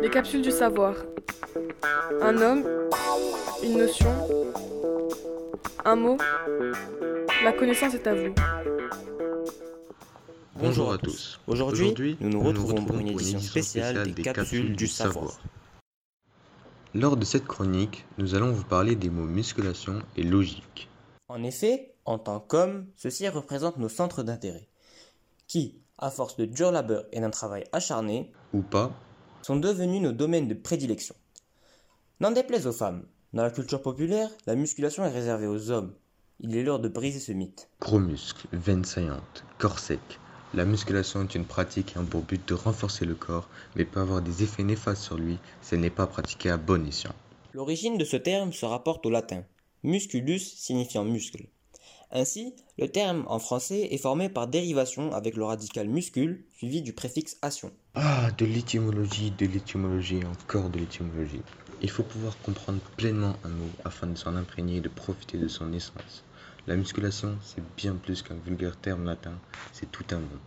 Les capsules du savoir. Un homme, une notion, un mot. La connaissance est à vous. Bonjour à tous. Aujourd'hui, nous nous retrouvons pour une édition spéciale des capsules du savoir. Lors de cette chronique, nous allons vous parler des mots musculation et logique. En effet, en tant qu'hommes, ceux-ci représentent nos centres d'intérêt, qui, à force de dur labeur et d'un travail acharné, Ou pas, sont devenus nos domaines de prédilection. N'en déplaise aux femmes, dans la culture populaire, la musculation est réservée aux hommes. Il est l'heure de briser ce mythe. gros muscles, veines saillantes, corps sec. La musculation est une pratique ayant pour but de renforcer le corps, mais peut avoir des effets néfastes sur lui si elle n'est pas pratiquée à bon escient. L'origine de ce terme se rapporte au latin, musculus signifiant muscle. Ainsi, le terme en français est formé par dérivation avec le radical muscule suivi du préfixe ation. Ah, de l'étymologie, de l'étymologie, encore de l'étymologie. Il faut pouvoir comprendre pleinement un mot afin de s'en imprégner et de profiter de son essence. La musculation, c'est bien plus qu'un vulgaire terme latin, c'est tout un monde.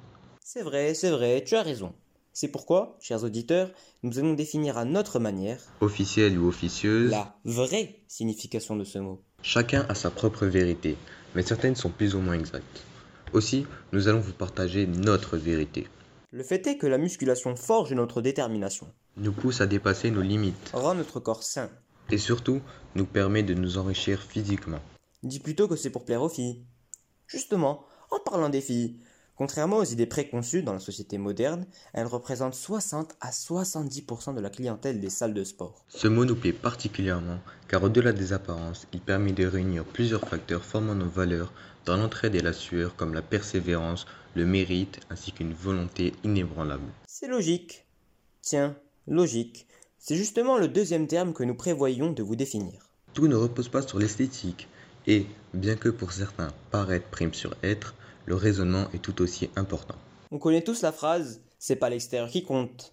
C'est vrai, c'est vrai, tu as raison. C'est pourquoi, chers auditeurs, nous allons définir à notre manière Officielle ou officieuse, la vraie signification de ce mot. chacun a sa propre vérité, mais certaines sont plus ou moins exactes. Aussi, nous allons vous partager notre vérité. Le fait est que la musculation forge notre détermination, Nous pousse à dépasser nos limites rend notre corps sain. et surtout nous permet de nous enrichir physiquement. Dis plutôt que c'est pour plaire aux filles. Justement, en parlant des filles, contrairement aux idées préconçues dans la société moderne, elles représentent 60 à 70% de la clientèle des salles de sport. Ce mot nous plaît particulièrement car au-delà des apparences, il permet de réunir plusieurs facteurs formant nos valeurs dans l'entraide et la sueur comme la persévérance, le mérite ainsi qu'une volonté inébranlable. C'est logique. Tiens, logique. C'est justement le deuxième terme que nous prévoyons de vous définir. Tout ne repose pas sur l'esthétique et, bien que pour certains paraître prime sur être, le raisonnement est tout aussi important. On connaît tous la phrase c'est pas l'extérieur qui compte.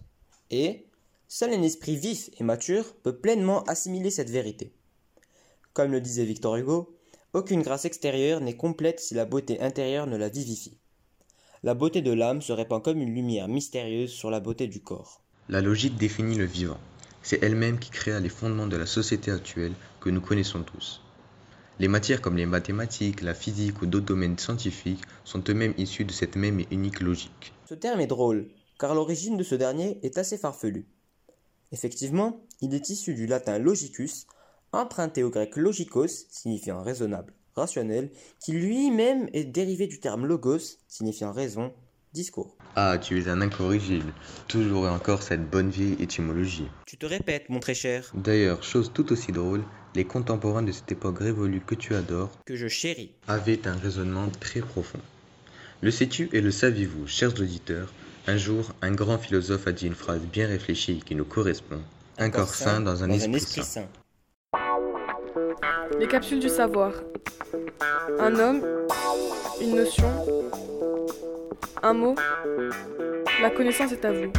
Et seul un esprit vif et mature peut pleinement assimiler cette vérité. Comme le disait Victor Hugo, aucune grâce extérieure n'est complète si la beauté intérieure ne la vivifie. La beauté de l'âme se répand comme une lumière mystérieuse sur la beauté du corps. La logique définit le vivant. C'est elle-même qui créa les fondements de la société actuelle que nous connaissons tous. Les matières comme les mathématiques, la physique ou d'autres domaines scientifiques sont eux-mêmes issus de cette même et unique logique. Ce terme est drôle, car l'origine de ce dernier est assez farfelue. Effectivement, il est issu du latin logicus, emprunté au grec logikos, signifiant raisonnable, rationnel, qui lui-même est dérivé du terme logos, signifiant raison, discours. Ah, tu es un incorrigible. Toujours et encore cette bonne vieille étymologie. Tu te répètes, mon très cher, D'ailleurs, chose tout aussi drôle, les contemporains de cette époque révolue que tu adores que je chéris. avaient un raisonnement très profond. Le sais-tu et le saviez-vous, chers auditeurs? Un jour, un grand philosophe a dit une phrase bien réfléchie qui nous correspond. Un corps sain dans un esprit sain. sain. Les capsules du savoir. Un homme, une notion, un mot. La connaissance est à vous.